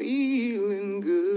Feeling good.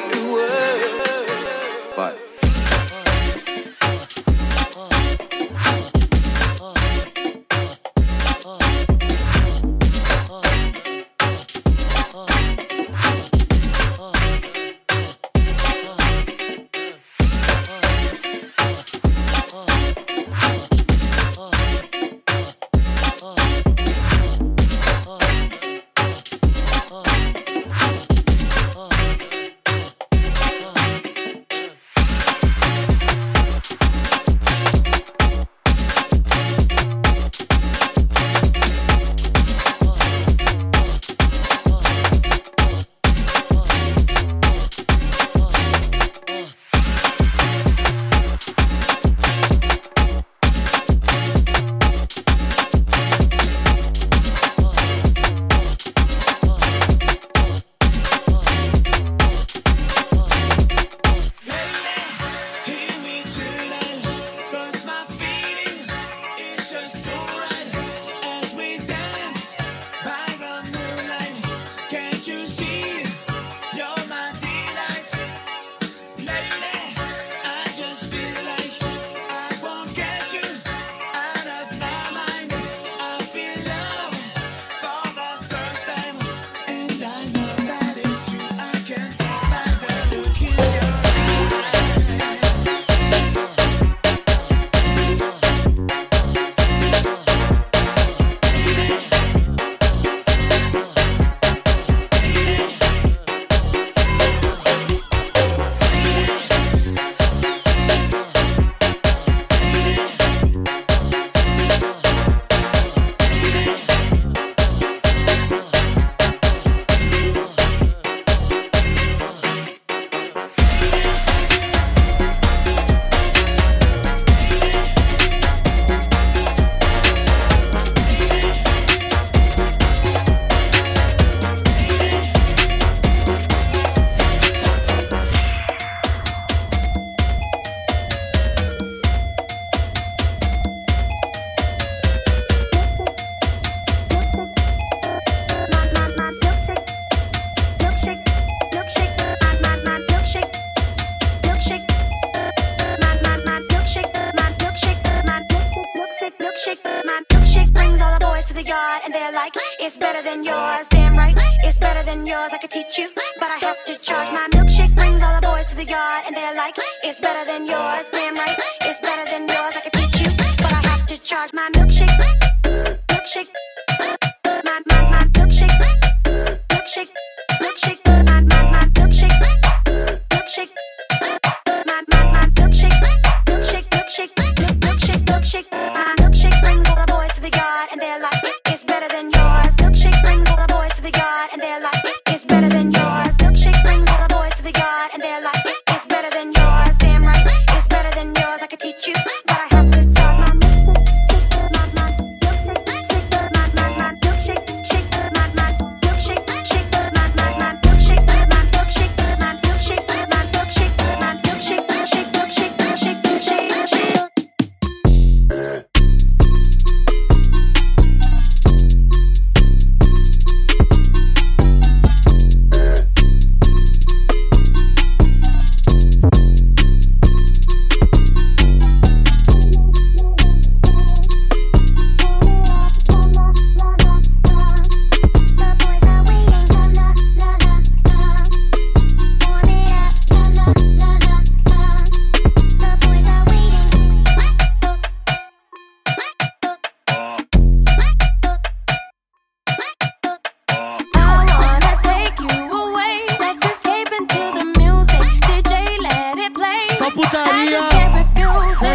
and they're like,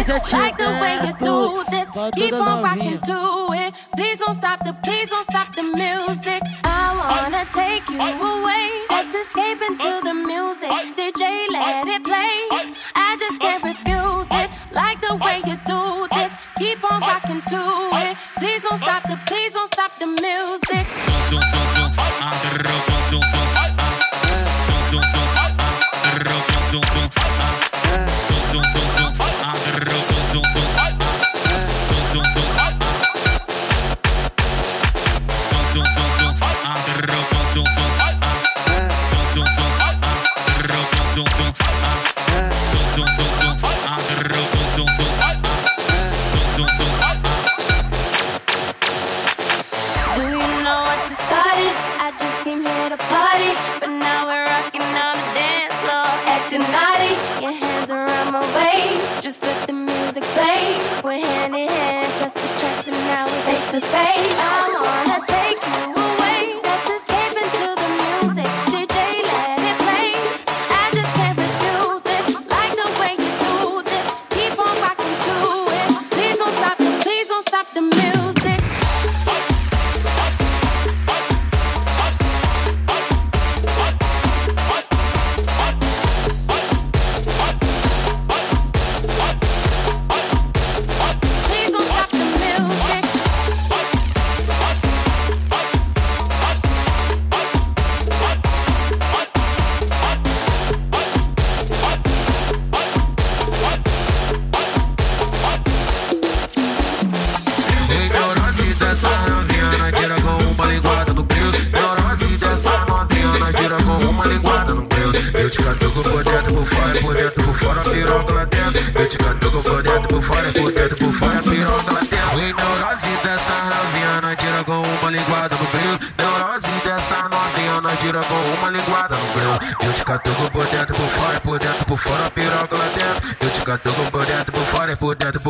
Like the way you do this, keep on rocking to it. Please don't stop the, please don't stop the music. I wanna take you away. Let's escape into the music. DJ, let it play. I just can't refuse it. Like the way you do this, keep on rocking to it. Please don't stop the, please don't stop the music. I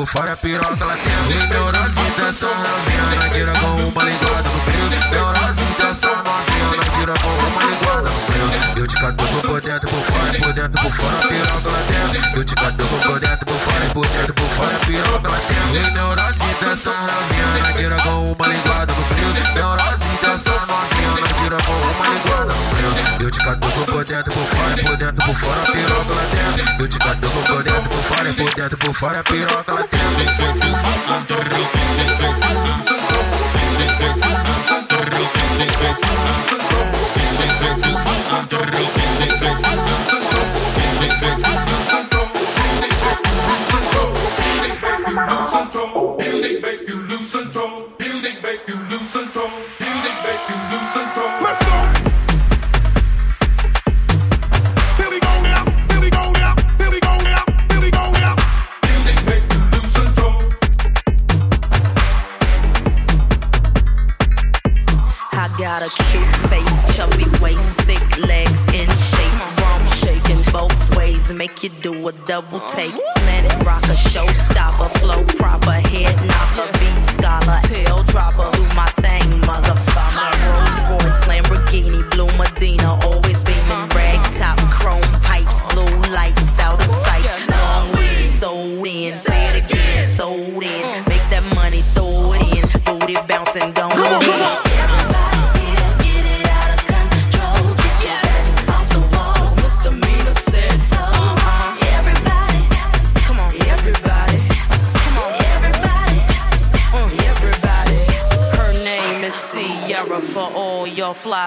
fora a piroca lá dentro. Neurose dessa raminha, tira com uma ligada no brilho. Neurose dessa novinha, tira com uma ligada no brilho. Eu te catuco por dentro, por fora, por dentro, por fora piroca lá dentro. Eu te catuco por dentro, por fora, por dentro, por fora piroca lá dentro. Neurose dessa raminha, tira com uma ligada no brilho. Neurose dessa novinha, tira com catuco por dentro, por fora, por dentro, por fora, piroca lá dentro. Eu te catuco por dentro, por fora, por dentro, por fora, piroca lá dentro.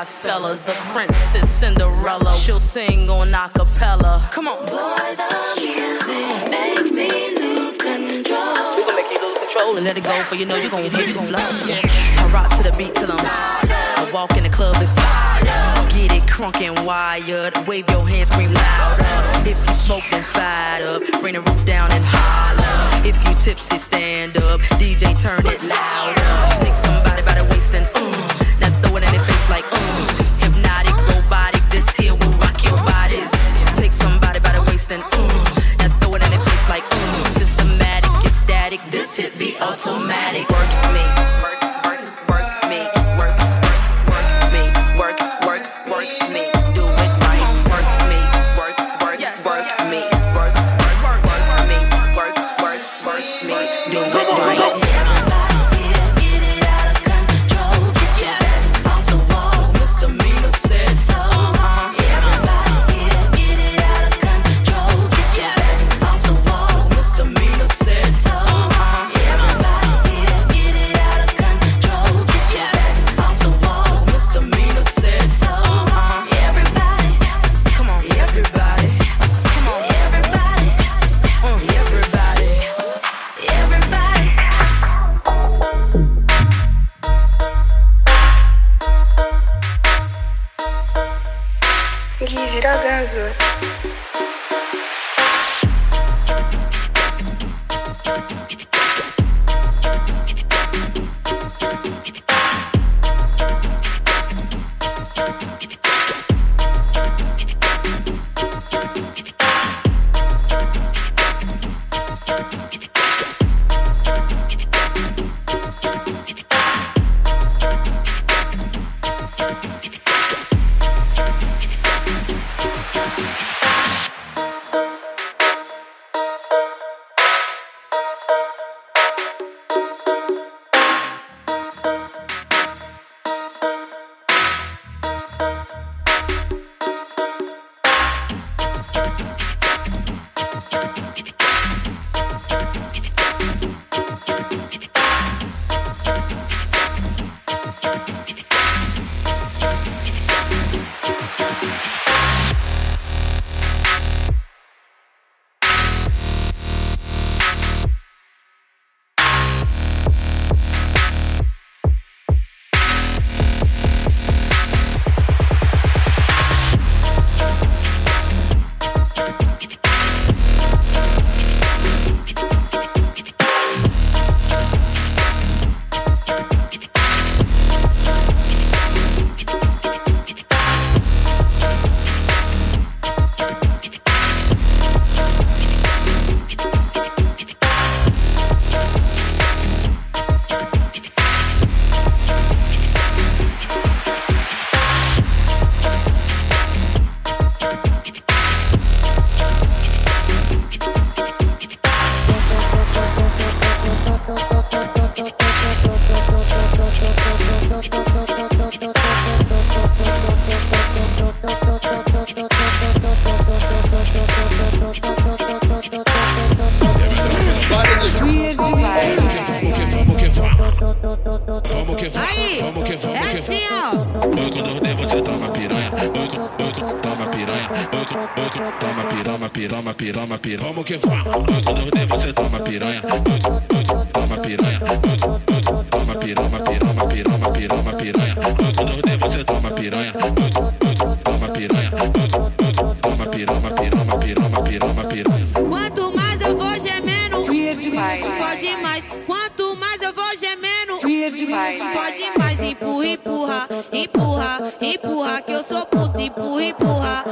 Goodfellas, a princess Cinderella. She'll sing on acapella. Come on. Boys, the music make me lose control. We gon' make you lose control and let it go, for you know you gon' hear you gon' love. I rock to the beat till I'm. I walk in the club, it's fire. Get it crunk and wired. Wave your hands, scream louder. If you smoke, then fired up. Bring the roof down and holler. If you tipsy, stand up. DJ, turn it demais. pode mais. Quanto mais eu vou gemendo, Fria demais. pode mais. Empurra, empurra, empurra, empurra, que eu sou puta. Empurra, empurra,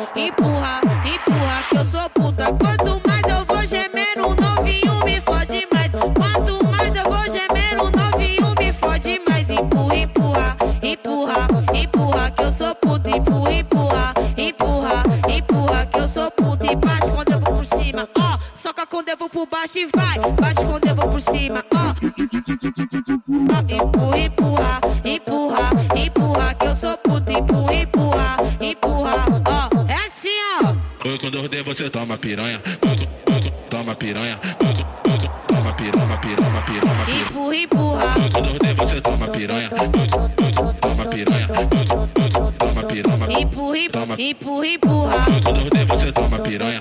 baixo e vai. Quando eu vou por cima, ó. Ó, Empurra, empurra, empurra, empurra, que eu sou puta. Empurra, empurra, empurra, ó. É assim, ó. Foi quando eu der você toma piranha. Toma piranha. Toma piranha, piranha, piranha, piranha. Empurra, empurra, Quando eu der você toma piranha. Toma piranha. Toma piranha. empurra, empurra, empurra, empurra. Quando eu der você toma piranha.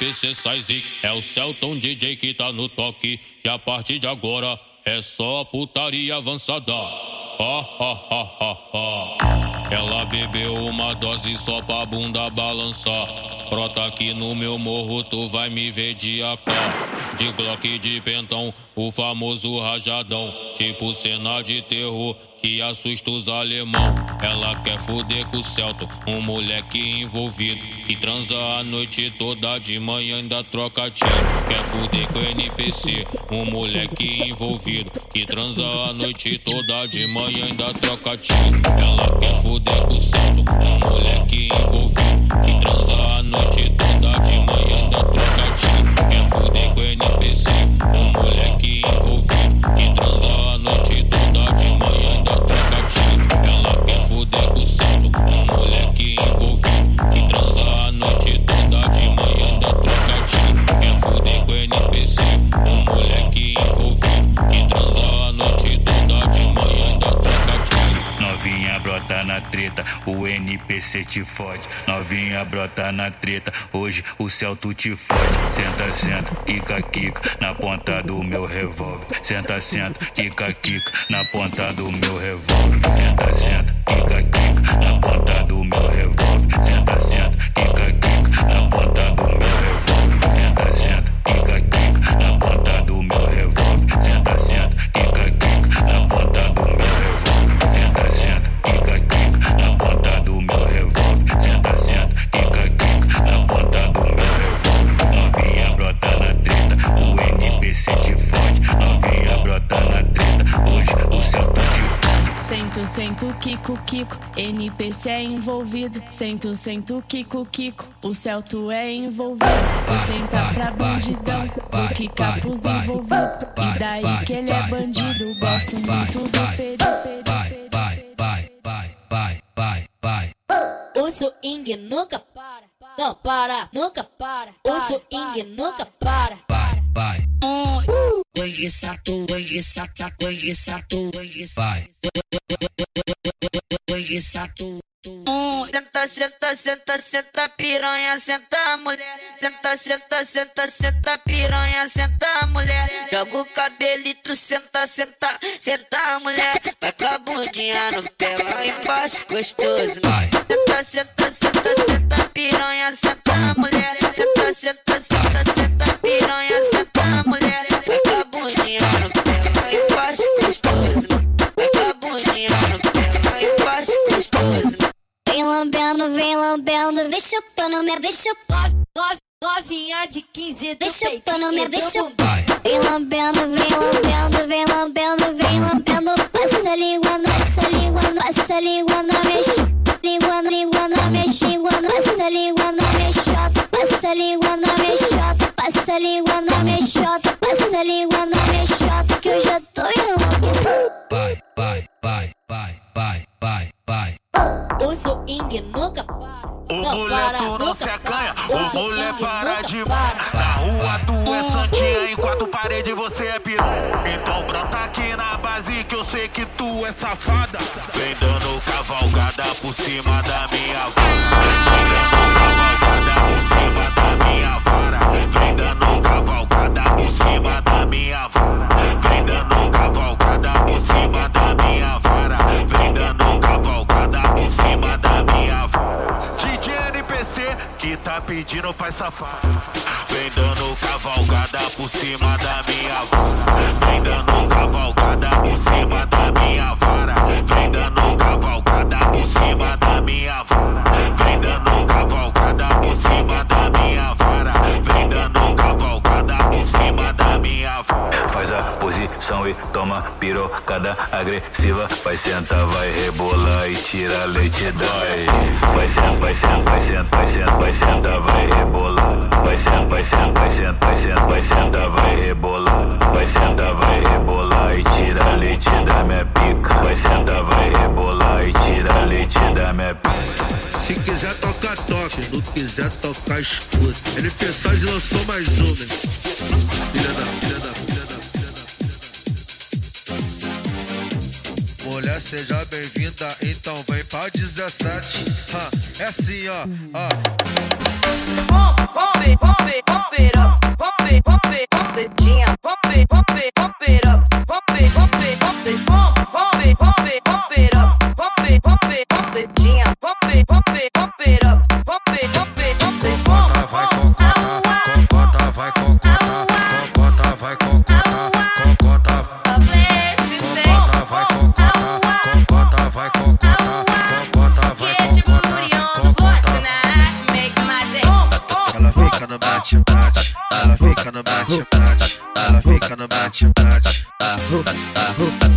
NPC Size, é o Celton DJ que tá no toque. E a partir de agora é só putaria avançada. Ó, ó, ó, ó, ó. Ela bebeu uma dose só pra bunda balançar. Brota aqui no meu morro, tu vai me ver de AK. De Glock de pentão, o famoso rajadão. Tipo cena de terror que assusta os alemão. Ela quer fuder com o Celto, um moleque envolvido. Que transa a noite toda, de manhã ainda troca tiro. Quer fuder com o NPC, um moleque envolvido. Que transa a noite toda, de manhã ainda troca tiro. Ela quer fuder com o Celto, um moleque envolvido. Que transa a noite toda, de manhã ainda troca tiro. Quer fuder com o NPC, um moleque envolvido. Que transa a noite toda, treta, o NPC te fode. Novinha brota na treta, hoje o Celto te fode. Senta, senta, quica, quica, na ponta do meu revólver. Senta, senta, quica, quica, na ponta do meu revólver. Sento, sento, Kiko, Kiko, o Celto é envolvido. Vou sentar pra bandidão, vou quicar pros envolvidos. E daí que ele é bandido, gosto muito do peri. O swing nunca para, não para, nunca para. O swing nunca para, vai. Oi, sato, oi, sato, oi, sato, oi, vai. Oi, sato. Senta, senta, senta, senta, piranha, senta, mulher. Senta, senta, senta, senta, piranha, senta, mulher. Joga o cabelito, senta, senta, senta, mulher. Vai com a bundinha no pé lá embaixo, gostoso. Senta, senta, senta, senta, piranha, senta, mulher. Senta, senta, senta, senta, piranha, senta, mulher. Vai com a bundinha no pé lá embaixo, gostoso. Vai com a bundinha no pé lá embaixo, gostoso. Vem lambendo, vem lambendo, vem chupando minha, vem chupando. Novinha de 15, vem chupando minha, vem chupando. Vem lambendo, vem lambendo, vem lambendo, vem lambendo. Passa a língua, nossa língua, nossa língua na minha. Língua, língua na minha língua, passa a língua na minha chota. Passa a língua na minha chota, passa a língua na minha chota, passa a língua safada. Vem dando cavalgada por cima da minha pedindo pai safado. Vem dando cavalgada por cima da minha vara. Vem dando cavalgada por cima da minha vara. Vem dando cavalgada por cima da minha vara. Vem dando cavalgada por cima da e toma pirocada agressiva. Vai sentar, vai rebolar e tira leite dói. Vai sentar, vai sentar, vai sentar, vai sentar, vai sentar, vai rebolar. Vai sentar, vai sentar, vai sentar, vai sentar, vai sentar, vai rebolar. Vai sentar, vai rebolar e tira leite da minha pica. Vai sentar, vai rebolar e tira leite da minha pica. Se quiser tocar, toque. Não quiser tocar, escuta. NP Saz lançou mais uma. Filha da, filha seja bem-vinda, então vem pra 17. Ha, é assim, ó, ó. Pump it, pump it, pump it up. Pump it, pump it, pump the jam. Pump it, pump it, pump it up. Pump it, pump it, pump it, pump. Pump it, pump it, pump it up. Pump it, pump it,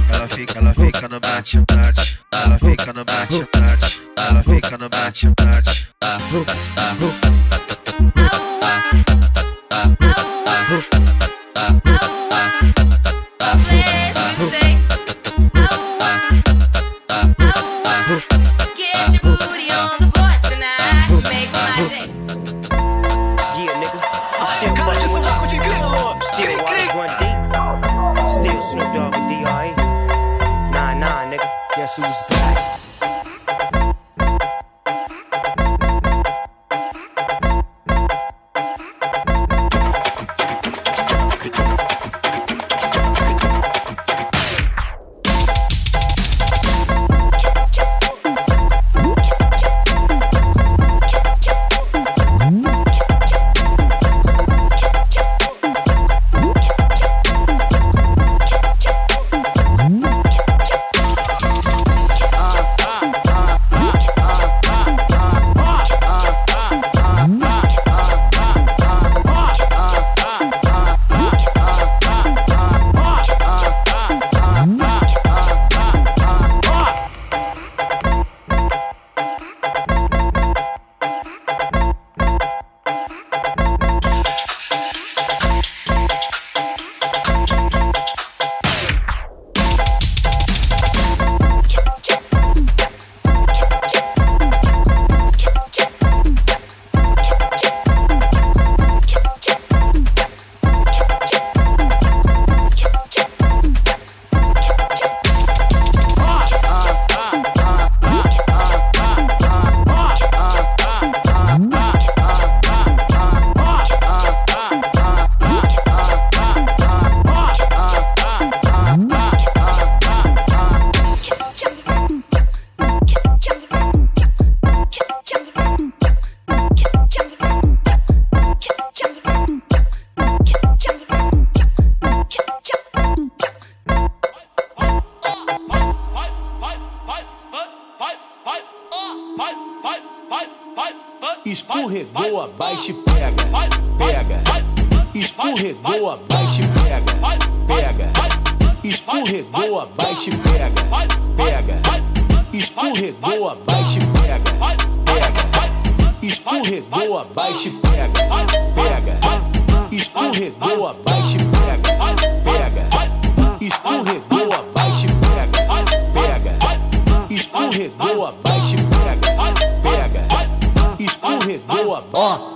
Ela fica, ela fica no bate bate, ela fica no bate bate, ela fica no bate bate. Snoop Dogg and D.R.E. Nah, nah, nigga. Guess who's Escorregou, abaixa e pega, pega. Escorregou, abaixa e pega, pega. Escorregou, abaixa e pega, pega. Escorregou, abaixa e pega, pega. Escorregou, abaixa e pega, pega. Escorregou, abaixa e pega, pega. Escorregou, abaixa e pega, pega. Escorregou, abaixa Ó!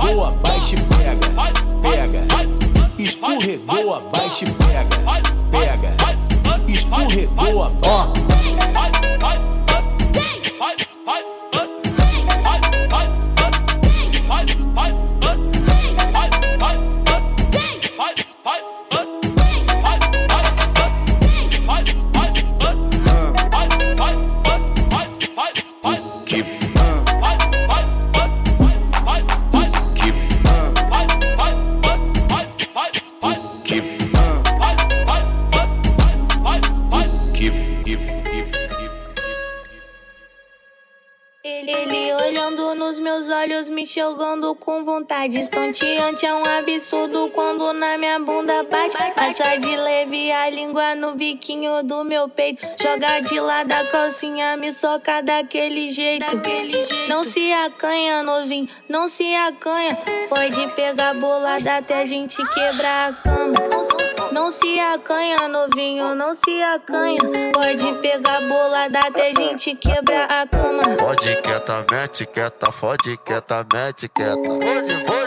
Escorregou, abaixa e pega, pega. Escorregou, abaixa e pega, pega. Escorregou, abaixa. Jogando com vontade. Estonteante é um absurdo quando na minha bunda bate. Passa de leve a língua no biquinho do meu peito. Joga de lado a calcinha, me soca daquele jeito. Não se acanha, novinho, não se acanha. Pode pegar bolada até a gente quebrar a cama. Não se acanha, novinho, não se acanha. Pode pegar bolada até gente quebrar a cama. Pode quieta, mete quieta, fode quieta, mete quieta. Pode, vou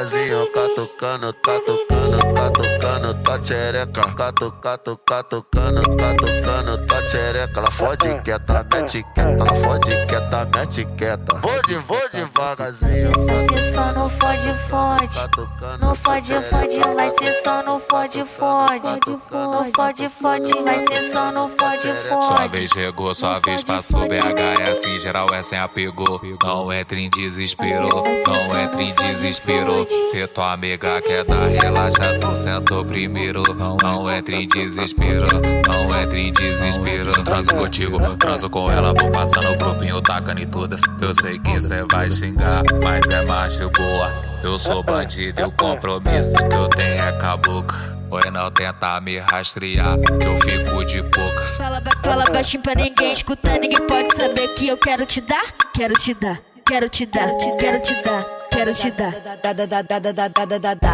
devagarzinho, catucando, catucando, catucando, tá xereca. Catu, catu, catucando, catucando, tá xereca. Ela fode quieta, mete quieta, ela fode quieta, mete quieta. Vou, de, vou devagarzinho. Você só no fode, fode. No fode, fode, vai ser só no fode, fode. No fode, fode, vai ser só no fode, Sua fode. vez chegou, sua vez passou. BH é assim, geral é sem apego. Não entre em desespero, não entre em desespero. Se tua amiga quer dar relaxa, tu sentou primeiro. Não, entre em desespero, não entre em desespero. Transo contigo, transo com ela, vou passando o grupinho, tacando em todas. Eu sei que cê vai xingar, mas é macho boa. Eu sou bandido e o compromisso que eu tenho é com a boca. Oi, não tenta me rastrear, que eu fico de poucas. Fala, fala baixinho pra ninguém escutar, ninguém pode saber que eu quero te dar, quero te dar, quero te dar, te- quero te dar, quero te dar, quero te dar, quero te dar,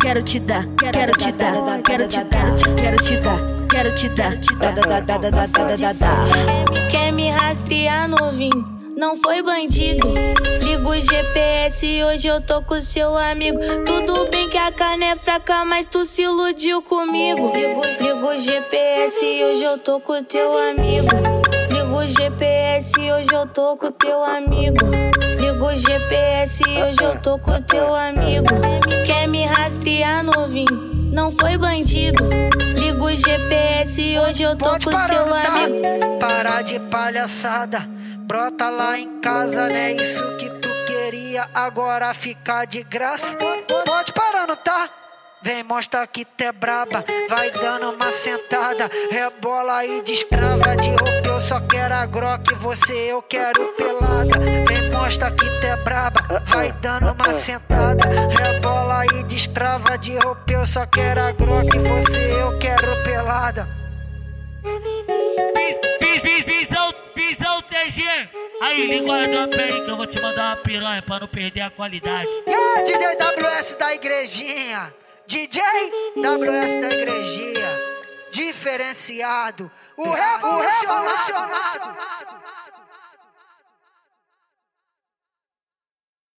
quero te dar, quero te dar, quero te dar, quero te dar, te dar. Quer me rastrear, novinho? Não foi bandido. Liga o GPS e hoje eu tô com seu amigo. Tudo bem que a carne é fraca, mas tu se iludiu comigo. Liga, o- liga o GPS e hoje eu tô com teu amigo. Liga o GPS e hoje eu tô com teu amigo. Liga o GPS e hoje eu tô com teu amigo. Quer me rastrear, novinho? Não foi bandido. Liga o GPS e hoje eu tô Pode com parar, seu tá? amigo. Parar de palhaçada. Brota lá em casa, né? Isso que tu queria agora ficar de graça. Pode parar, não tá? Vem, mostra que tu é braba, vai dando uma sentada, rebola e descrava de roupa. Eu só quero a Glock, você eu quero pelada. Vem, mostra que tu é braba, vai dando uma sentada, rebola e descrava de roupa. Eu só quero a Glock, você eu quero pelada. Visão, visão TG. Aí, linguador bem que eu vou te mandar uma piranha pra não perder a qualidade. Aí, DJ WS da igrejinha? DJ WS da igrejinha. Diferenciado. O revolucionário.